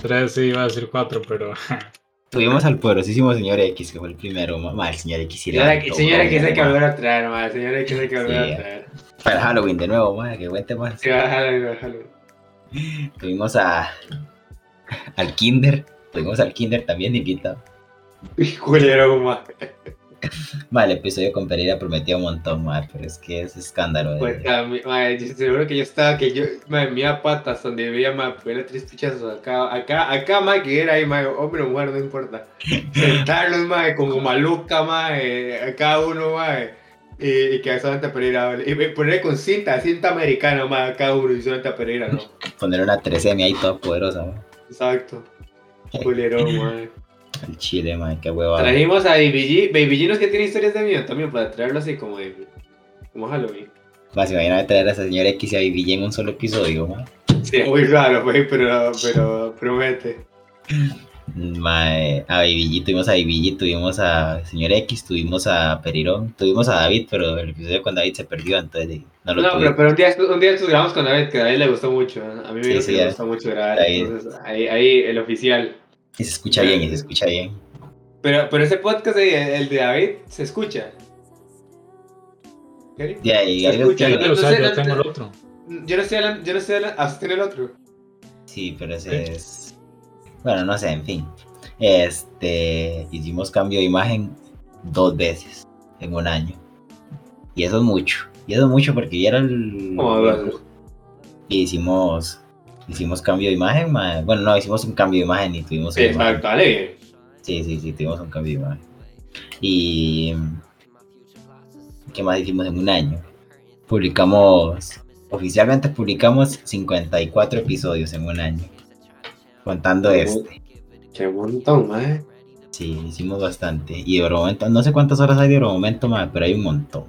Tres, sí, iba a decir cuatro, pero. Tuvimos al poderosísimo señor X, que fue el primero, ma, el señor X sí Señora, levantó, señora ma, que se que ma. volver a traer, ma. Señora que se que volver Sí, a traer. Para Halloween de nuevo, ma, que cuente más. Sí, bájalo, bájalo. Tuvimos a al Kinder, tuvimos al Kinder también de invitado. Culero, ma. Ma, el episodio con Pereira prometía un montón, ma, pero es que es escándalo. Pues a mí, ma, yo seguro que yo estaba, que yo, ma, me iba patas donde veía, ma, era tres pichazos acá, acá, acá, ma, que era ahí, ma, hombre o mujer, no importa. Sentarlos, ma, como maluca, ma, eh, a cada uno, ma, eh, y, y que solamente Pereira hable. Y poner con cinta, cinta americana, ma, a cada uno y solamente Pereira, ¿no? Poner una 13M ahí toda poderosa, ma. Exacto. Culero, ma. El chile, ma, qué hueva. Trajimos a Baby G, Baby G no es que tiene historias de miedo también, para traerlo así como de, como Halloween. Ma, se traer a esa señora X y a Vivi en un solo episodio, ma. Sí, muy raro, güey, pero, pero promete. Ma, eh, a Baby G, tuvimos a Baby G, tuvimos a Señor X, tuvimos a Perirón, tuvimos a David, pero el episodio con David se perdió, entonces no lo No, tuvimos. pero, pero un día, un día grabamos con David, que a David le gustó mucho. ¿eh? A mí me Sí, dijo sí, gustó mucho grabar. David. Entonces, ahí, ahí el oficial. Y se escucha bien, y se escucha bien. Pero, pero ese podcast, el de David, se escucha. ¿Qué? De ahí, Se escucha, tiene. o sea, sé, yo no- tengo el otro. Yo no estoy hablando, yo no estoy hablando, ah, usted tiene el otro. Sí, pero ese es. Bueno, no sé, en fin. Este. Hicimos cambio de imagen dos veces en un año. Y eso es mucho. Y eso es mucho porque ya era el. Dos. Y hicimos. Hicimos cambio de imagen, ma. Bueno, no, hicimos un cambio de imagen y tuvimos Sí, exacto, vale bien. Sí, sí, sí, tuvimos un cambio de imagen. Y. ¿Qué más hicimos en un año? Publicamos. Oficialmente publicamos 54 episodios en un año. Contando Qué este. Qué montón, mae. Sí, hicimos bastante. Y de momento, no sé cuántas horas hay de momento más, pero hay un montón.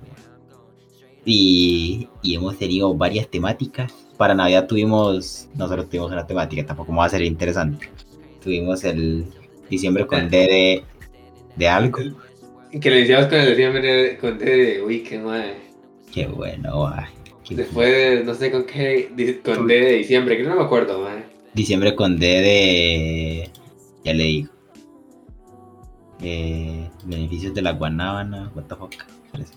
Y, y hemos tenido varias temáticas. Para Navidad tuvimos, nosotros tuvimos una temática, tampoco va a ser interesante. Tuvimos el diciembre con D de, de algo. Que le decíamos con el diciembre con D de Weekend, mae. Qué bueno, guay. Qué Después de, no sé con qué, con D de diciembre, que no me acuerdo, mae. Diciembre con D de. Ya le digo. Eh, beneficios de la guanábana. What the fuck. Espérese.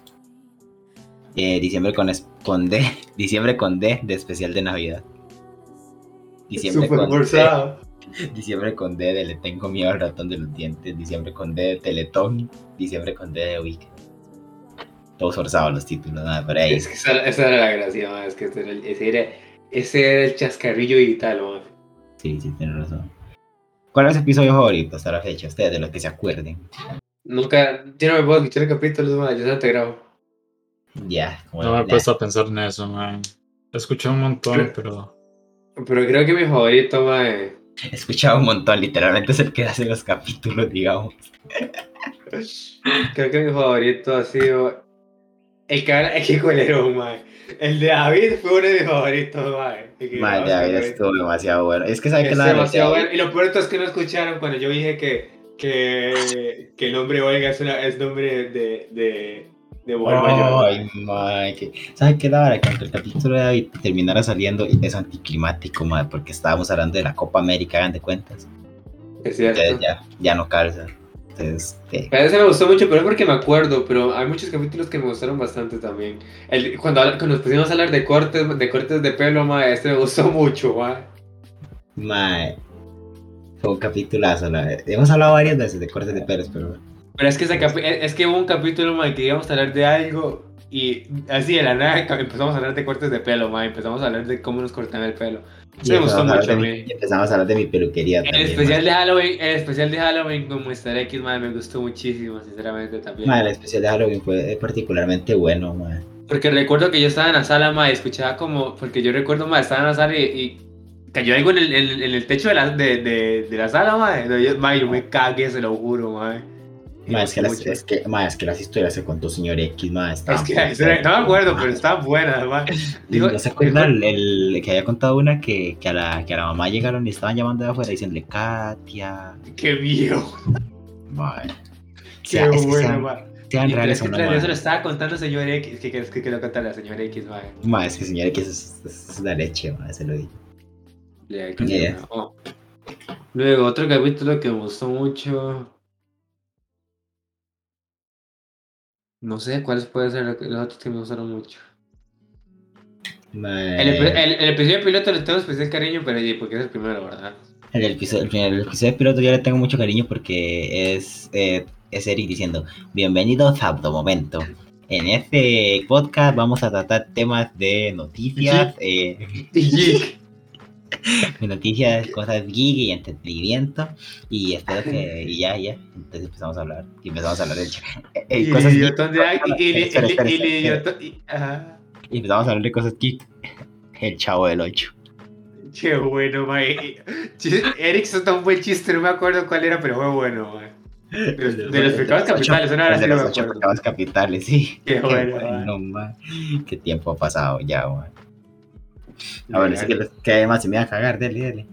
Eh, diciembre con, es- con D. Diciembre con D de especial de Navidad. Diciembre Súper con D, forzado. diciembre con D de Le tengo miedo al ratón de los dientes. Diciembre con D de Teletón. Diciembre con D de Weekend. Todos forzados los títulos, nada, pero ahí. Es que esa, esa era la gracia. Es que ese era, el, ese, era, ese era el chascarrillo digital. Sí, sí, tienes razón. ¿Cuál es su episodio favorito hasta la fecha? Ustedes, de los que se acuerden. Nunca, yo no me puedo escuchar capítulos, mae. Yo solo te grabo. Ya, como No me he puesto a pensar en eso, man. Escuché un montón, pero. Pero creo que mi favorito, mae. He escuchado un montón, literalmente es el que hace los capítulos, digamos. Creo que mi favorito ha sido. El que es que culero, mae. El de David fue uno de mis favoritos, mae. El que con David estuvo demasiado bueno. Es que sabe que Es la demasiado bueno. Y lo peor de es que no escucharon cuando yo dije que, que, que el nombre Olga es, una, es nombre de, de, de. Ay, madre, que... ¿Sabe qué? Que aunque el capítulo de David terminara saliendo, es anticlimático, madre, porque estábamos hablando de la Copa América, hagan de cuentas. Es cierto. Entonces ya, ya no calza. Entonces, eh, Pero ese me gustó mucho, pero es porque me acuerdo, pero hay muchos capítulos que me gustaron bastante también. El, cuando, cuando nos pusimos a hablar de cortes, de cortes de pelo, ma, este me gustó mucho, ma. madre, fue un capitulazo. La... Hemos hablado varias veces de cortes de pelos, pero Pero es que, es que hubo un capítulo, ma, que íbamos a hablar de algo y así de la nada empezamos a hablar de cortes de pelo, mae. Empezamos a hablar de cómo nos cortan el pelo. Sí, me gustó mucho a mí. Empezamos a hablar de mi peluquería. El también, especial de Halloween, el especial de Halloween con Mr. X, mae, me gustó muchísimo, sinceramente también. ma. Ma, el especial de Halloween fue particularmente bueno, ma. Porque recuerdo que yo estaba en la sala, mae, y escuchaba como, porque yo recuerdo, mae, estaba en la sala y, y cayó algo en el, en, en el techo de la, de, de, de la sala, mae. No, Yo, mae, yo me cagué, se lo juro, mae. Es, que las, es, que, ma, es que las historias que contó señor X, ma, Es que no me acuerdo, ma. pero estaban buenas. Digo, ¿No se acuerdan el, el que había contado una que, que, a la, que a la mamá llegaron y estaban llamando de afuera diciéndole Katia? Qué viejo, Ma. qué sea, es que bueno, sean- mae. Sean reales es que o no, eso lo estaba contando señor X, que quieres que, que lo contara señor X, mae. Ma, es que señor X es, es, es la leche, ma, se lo digo. Que- Yeah. oh. Luego, otro capítulo que me gustó mucho. No sé cuáles pueden ser los otros que me gustaron mucho. El, epi- el- el episodio piloto le tengo especial cariño, pero porque es el primero, ¿verdad? El, episodio, el, episodio piloto yo le tengo mucho cariño porque es, eh, es Eric diciendo, bienvenidos a Abdo Momento. En este podcast vamos a tratar temas de noticias, eh, Geek. de noticias, cosas geek y entretenimiento. Y espero que, y ya, ya. Entonces empezamos a hablar. Y empezamos a hablar de eh, eh, cosas y- empezamos a hablar de cosas geek. El chavo del 8. Qué bueno, mae. Chis- Eric soltó un buen chiste, no me acuerdo cuál era, pero fue bueno, mae. De los, de los pecados capitales, una hora de los ocho pecados capitales, sí. Qué bueno, bueno, man. Qué tiempo ha pasado ya, man. Ah, bueno, sí que, los- que además se me iba a cagar, dele, dele.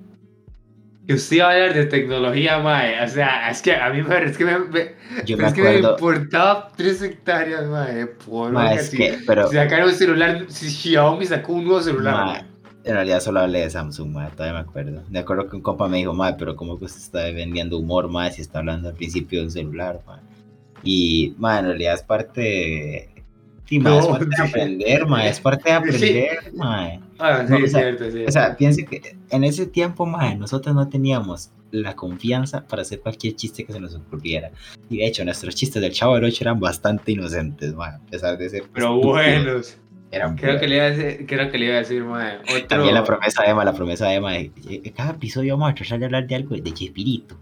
Que usted iba a hablar de tecnología, mae. O sea, es que a mí me, es que me, me- Yo me es que me acuerdo, importaba tres hectáreas, mae. Por ma, que es que, pero, sacaron un celular, si Xiaomi sacó un nuevo celular, ma, mae. en realidad solo hablé de Samsung, ma, todavía me acuerdo. Me acuerdo que un compa me dijo, ma, pero como que usted está vendiendo humor, ma, si está hablando al principio de un celular, ma. Y, ma, en realidad es parte de... Sí, ma, es No, parte de aprender, ma, es parte de aprender, ma. Ah, sí, o sea, cierto, sí. O sea, piense que en ese tiempo, mae, nosotros no teníamos la confianza para hacer cualquier chiste que se nos ocurriera. Y de hecho, nuestros chistes del Chavo del 8 eran bastante inocentes, mae, a pesar de ser. pero buenos. Eran Creo que le iba a decir, creo que le iba a decir, mae. Otro... También la promesa de Emma, la promesa de Emma, de, eh, cada episodio vamos a tratar de hablar de algo de Chespirito.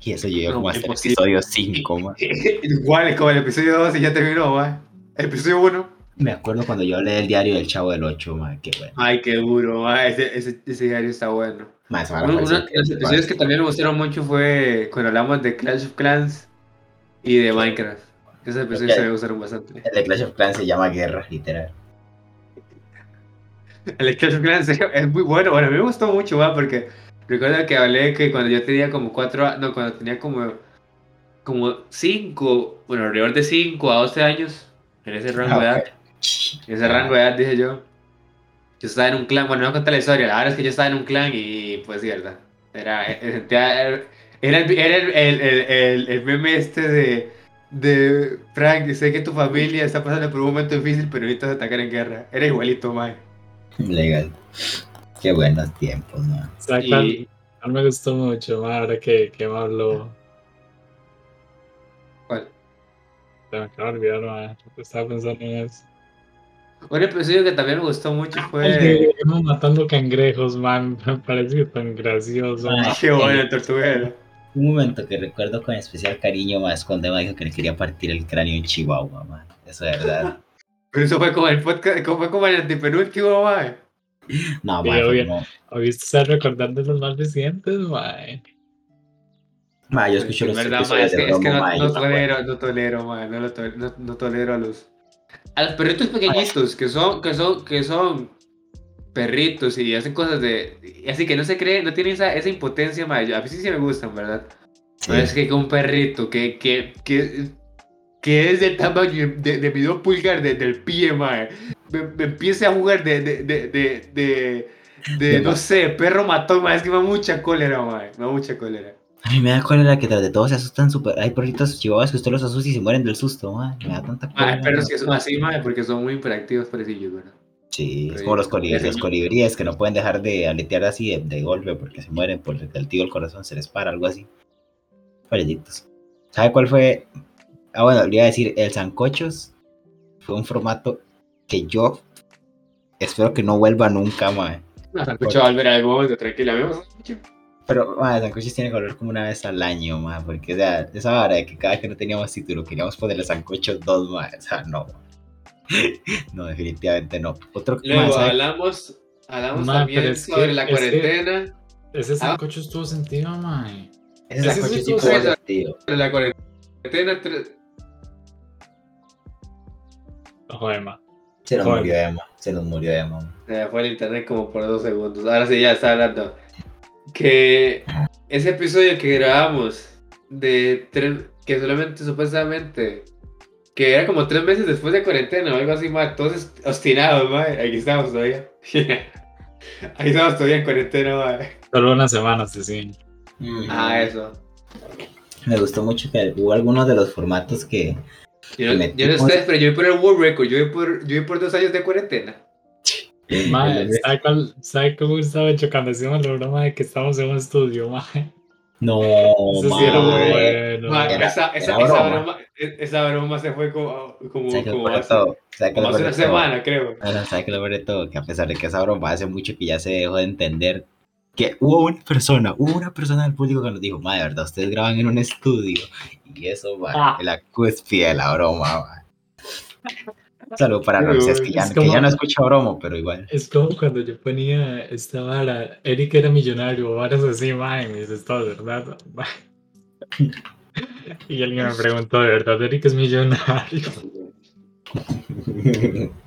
Y eso llegó No, como hasta el episodio 5, mae. Igual como el episodio 2 y ya terminó, mae. El episodio 1. Me acuerdo cuando yo hablé del diario del Chavo del 8, mae, qué bueno. Ay, qué duro. Ese, ese, ese diario está bueno. Parecía uno de los episodios que también me gustaron mucho fue cuando hablamos de Clash of Clans y de Minecraft. Esos episodios me gustaron bastante. El de Clash of Clans se llama Guerra, literal. El de Clash of Clans es muy bueno. Bueno, a mí me gustó mucho, ¿va? porque recuerdo que hablé que cuando yo tenía como cuatro no, cuando tenía como, como cinco, bueno, alrededor de 5 a 12 años, en ese rango de Ah, edad. Ese rango de edad, dije yo. Yo estaba en un clan, bueno, no voy a contar la historia, la verdad es que yo estaba en un clan y pues sí, verdad. Era, eh, sentía- era, era el, era el, el, el, el- el meme este de, de Frank, sé que tu familia está pasando por un momento difícil, pero ahorita se atacar en guerra. Era igualito, man. Legal. Qué buenos tiempos, man. ¿Sabes Y- cuál, cuál me gustó mucho? ma, Ahora que, que me habló. ¿Cuál? Se me acaba de olvidar, ma, Estaba pensando en eso. Un episodio que también me gustó mucho El fue. de Emma matando cangrejos, man. Me parece tan gracioso. Ay, ma. Qué bueno, el tortuguero. Un momento que recuerdo con especial cariño más cuando Emma dijo que le quería partir el cráneo en Chihuahua, man. Eso es verdad. Pero eso fue como el podcast, como fue como el antepenúltimo, man. No, man, obvio. como- ¿Has visto estar recordando los más recientes, man? Ma, yo escucho Es los verdad, ma, es de que, es que Romo, no, no me tolero, no tolero, ma, no, lo tolero, no, no tolero a los a los perritos pequeñitos que son que son que son perritos y hacen cosas de así que no se creen, no tienen esa, esa impotencia, ma, yo- a mí sí, sí me gustan, ¿verdad? Sí. Pero es que un perrito que que que que es del tamaño de, de mi dos pulgar de- del pie, ma, me, me empiece a jugar de de de de, de, de, De no sé, perro matón, ma, es que me da mucha cólera, ma, me da mucha cólera. A mí me da cólera que tras de todo se asustan súper. Hay perritos chihuahuas que usted los asusta y se mueren del susto, man. Me da tanta cólera. pero es que son así, madre, porque son muy hiperactivos, parecillos, ¿verdad? Sí, es como los colibríes, los colibríes que no pueden dejar de aletear así de, de golpe porque se mueren porque el tío del corazón se les para, algo así. Parecitos. ¿Sabe cuál fue? Ah, bueno, le iba a decir, el Sancochos fue un formato que yo espero que no vuelva nunca, mae. No, Sancocho va a volver algún momento, tranquila. ¿vemos? Pero, mae, sancochos tiene que volver como una vez al año, mae, porque, o sea, esa hora de que cada que no teníamos título queríamos ponerle sancochos dos, mae, o sea, no. No, definitivamente no. Otro Luego hablamos, hablamos Ma, también es sobre que- la cuarentena. Ese sancocho estuvo sentido, mae. Ese ese sancocho estuvo sentido. Sobre la cuarentena. tre- Joder, ma. Se nos Joder. murió Emma, se nos murió Emma. Se fue el internet como por dos segundos. Ahora sí, ya está hablando. Que ese episodio que grabamos de tres, que solamente supuestamente, que era como tres meses después de cuarentena o algo así, más, todos obstinados, mae. Aquí estamos todavía. Ahí estamos todavía en cuarentena, mae. Solo una semana, sí, sí. Ah, eso. Me gustó mucho que hubo algunos de los formatos que Yo no, yo no sé, pero yo voy por el World Record, yo voy por, yo voy por dos años de cuarentena. Mae, ¿sabe, cuál, ¿sabe cómo estaba hecho cuando hicimos la broma de que estamos en un estudio, mae? No, Eso sí era muy bueno. Ma, era- esa, era esa, esa broma. broma, e- esa broma se fue como, como, ¿Sabes qué como hace, como hace una todo? semana, creo. Bueno, ¿sabes qué lo peor todo? Que a pesar de que esa broma hace mucho que ya se dejó de entender, que hubo una persona, hubo una persona del público que nos dijo, ma, de verdad, ustedes graban en un estudio. Y eso, ma, Ah. es la cúspide de la broma, ma. Un saludo para Pero, Ramsés, que ya, es que ya no escucha broma, pero igual. Es como cuando yo ponía esta vara, Eric era millonario, varas así, mae, me dices todo, ¿verdad? Y alguien me preguntó, ¿de verdad Eric es millonario?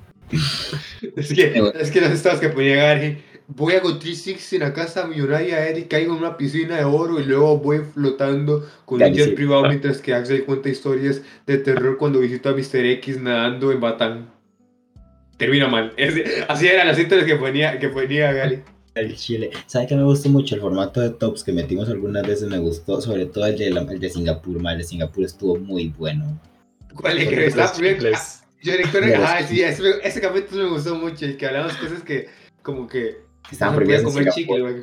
Es que, es que los estados que ponía Gary, voy a Go 360 en la casa millonaria Eric, caigo en una piscina de oro y luego voy flotando con un jet privado mientras que Axel cuenta historias de terror cuando visito a Mr. X nadando en Batán. Termina mal. Es- así eran las historias que ponía, que ponía Gary. El chile. ¿Sabes qué me gustó mucho? El formato de tops que metimos algunas veces me gustó, sobre todo el de, la- el de Singapur, ma, el de Singapur estuvo muy bueno. ¿Cuál es que. Yo De los ah, sí, ese, ese capítulo me gustó mucho, el que hablamos cosas que, como que, Estaban no prohibidas en comer Singapur. chicle, güey.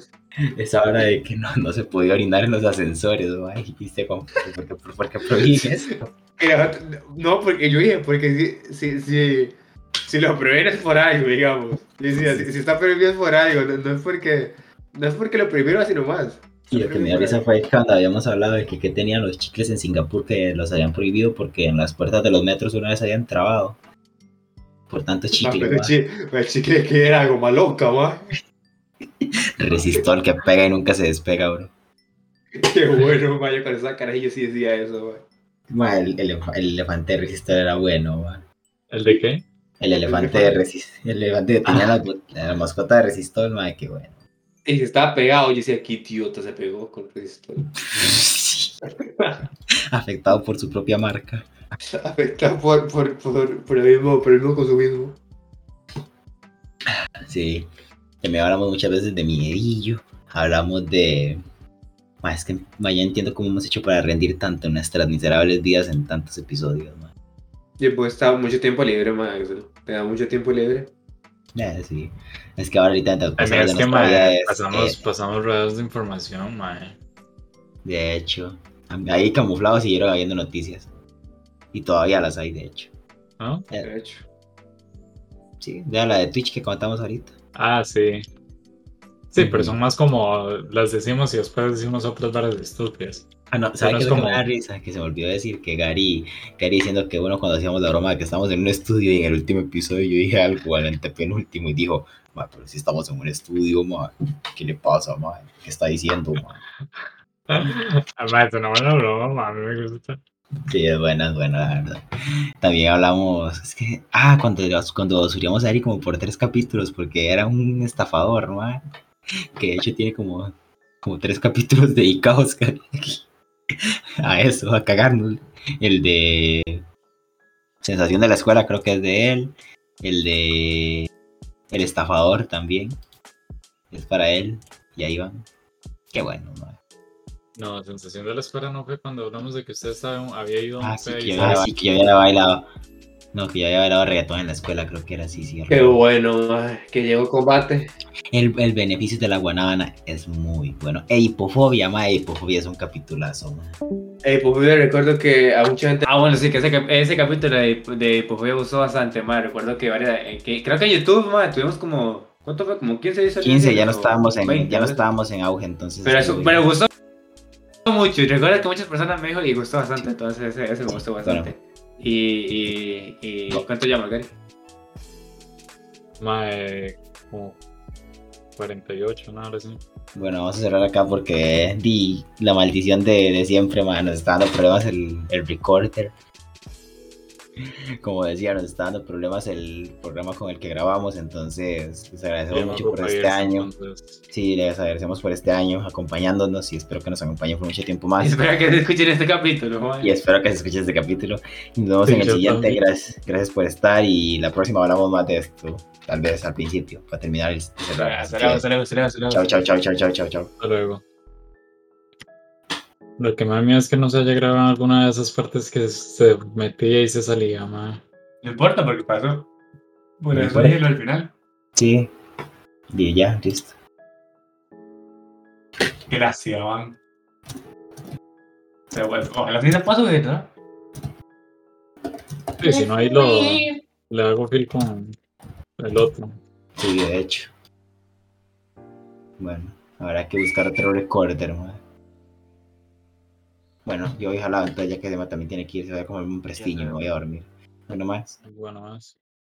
Esa hora de que no, no se podía orinar en los ascensores, ma, y dice como, ¿por qué, por qué prohíbes esto? Pero, no, porque yo dije, porque si, si, si, si lo prohíben es por algo, digamos. Y si, si, si está prohibido es por algo, no, no es porque, no es porque lo prohibieron así nomás. Y lo que me dio risa fue cuando habíamos hablado de que, que tenían los chicles en Singapur que los habían prohibido porque en las puertas de los metros una vez habían trabado. Por tanto Ah, chicle, pero el chicle que era algo maloca, ma. Resistol que pega y nunca se despega, bro. Qué bueno, ma, yo con esa cara yo sí decía eso, ma. El, el, el elefante de resistor era bueno, ma. ¿El de qué? El elefante de resistor, el elefante tenía la, la mascota de resistor, ma, qué bueno. Y si estaba pegado, yo decía, qué idiota se pegó con resistor. Afectado por su propia marca. Afectado por, por, por, por, el mismo, por el mismo consumismo. Sí. También hablamos muchas veces de miedillo. Hablamos de. Ma, es que ma, ya entiendo cómo hemos hecho para rendir tanto en nuestras miserables vidas en tantos episodios, ma. Y pues estaba mucho tiempo libre, ma. Axel. Te da mucho tiempo libre. Ya, sí. Es que ahora ahorita de es que, mae, es, pasamos, eh, pasamos de información, mae. de hecho. Ahí camuflados siguieron habiendo noticias. Y todavía las hay, de hecho. De hecho. Sí, vea la de Twitch que contamos ahorita. Ah, sí. Sí, pero son más como las decimos y después decimos otras varas estúpidas. Ah, no, ¿sabes no qué es que como- me da risa? Que se me olvidó decir que Gary, Gary diciendo que bueno, cuando hacíamos la broma de que estamos en un estudio y en el último episodio yo dije algo al antepenúltimo y dijo, ma, pero si estamos en un estudio, ma, ¿qué le pasa, ma? ¿Qué está diciendo, ma? Además, es una buena broma, ma, a mí me gusta. Sí, es buena, es la verdad. También hablamos, es que, ah, cuando, cuando subíamos a Gary como por tres capítulos, porque era un estafador, ma, que de hecho tiene como, como tres capítulos dedicados a eso, a cagarnos. El de Sensación de la escuela creo que es de él. El de El estafador también. Es para él. Y ahí van. Qué bueno, ma. No, sensación de la escuela no fue cuando hablamos de que usted estaba, había ido a un Ah, sí, que yo había, sí, que yo había bailado. No, que yo había bailado reggaetón en la escuela, creo que era así, sí. Qué bueno, que llegó combate. El, el beneficio de la guanábana es muy bueno. E hipofobia, ma, hipofobia es un capitulazo, ma. Eh, Hipofobia, recuerdo que a mucha gente. Ah, bueno, sí, que ese, ese capítulo de, de Hipofobia gustó bastante, más. Recuerdo que varias. eh, que, creo que en YouTube, man, tuvimos como. ¿Cuánto fue? Como 15 días. 15, ya no estábamos en, 20, ya no estábamos en auge, entonces. Pero, eso, pero gustó mucho. Y recuerdo que muchas personas me dijo y gustó bastante. Entonces, ese, ese me gustó bastante. Y, y, y. ¿Cuánto llama, Gary? Mae, como 48, nada así. Bueno, vamos a cerrar acá porque di la maldición de, de siempre, ma, nos está dando problemas el, el recorder. Como decía, nos está dando problemas el programa con el que grabamos, entonces les agradecemos mucho por este año. entonces, Sí, les agradecemos por este año acompañándonos y espero que nos acompañen por mucho tiempo más. Espero que escuchen este capítulo, man. Y espero que se escuche este capítulo. Y nos vemos Sí, en el siguiente. Gracias, gracias por estar. Y la próxima hablamos más de esto. Tal vez al principio, para terminar el. saludos. Chao, chao, chao, chao, chao, chao, chao. Hasta luego. Lo que más miedo es que no se haya grabado alguna de esas partes que se metía y se salía, mae. No importa porque pasó. Por No eso dije al final. Sí. Y ya, listo. Lástima, man. Pero bueno, ojalá sí se pueda subir, ¿no? Sí, si no ahí lo le hago feel con el otro. Sí, de hecho. Bueno, habrá que buscar otro recorder, madre. Bueno, yo voy jalado, entonces ya que Dema también tiene que irse, voy a comerme un prestiño y me voy a dormir. Bueno, más. Bueno, más.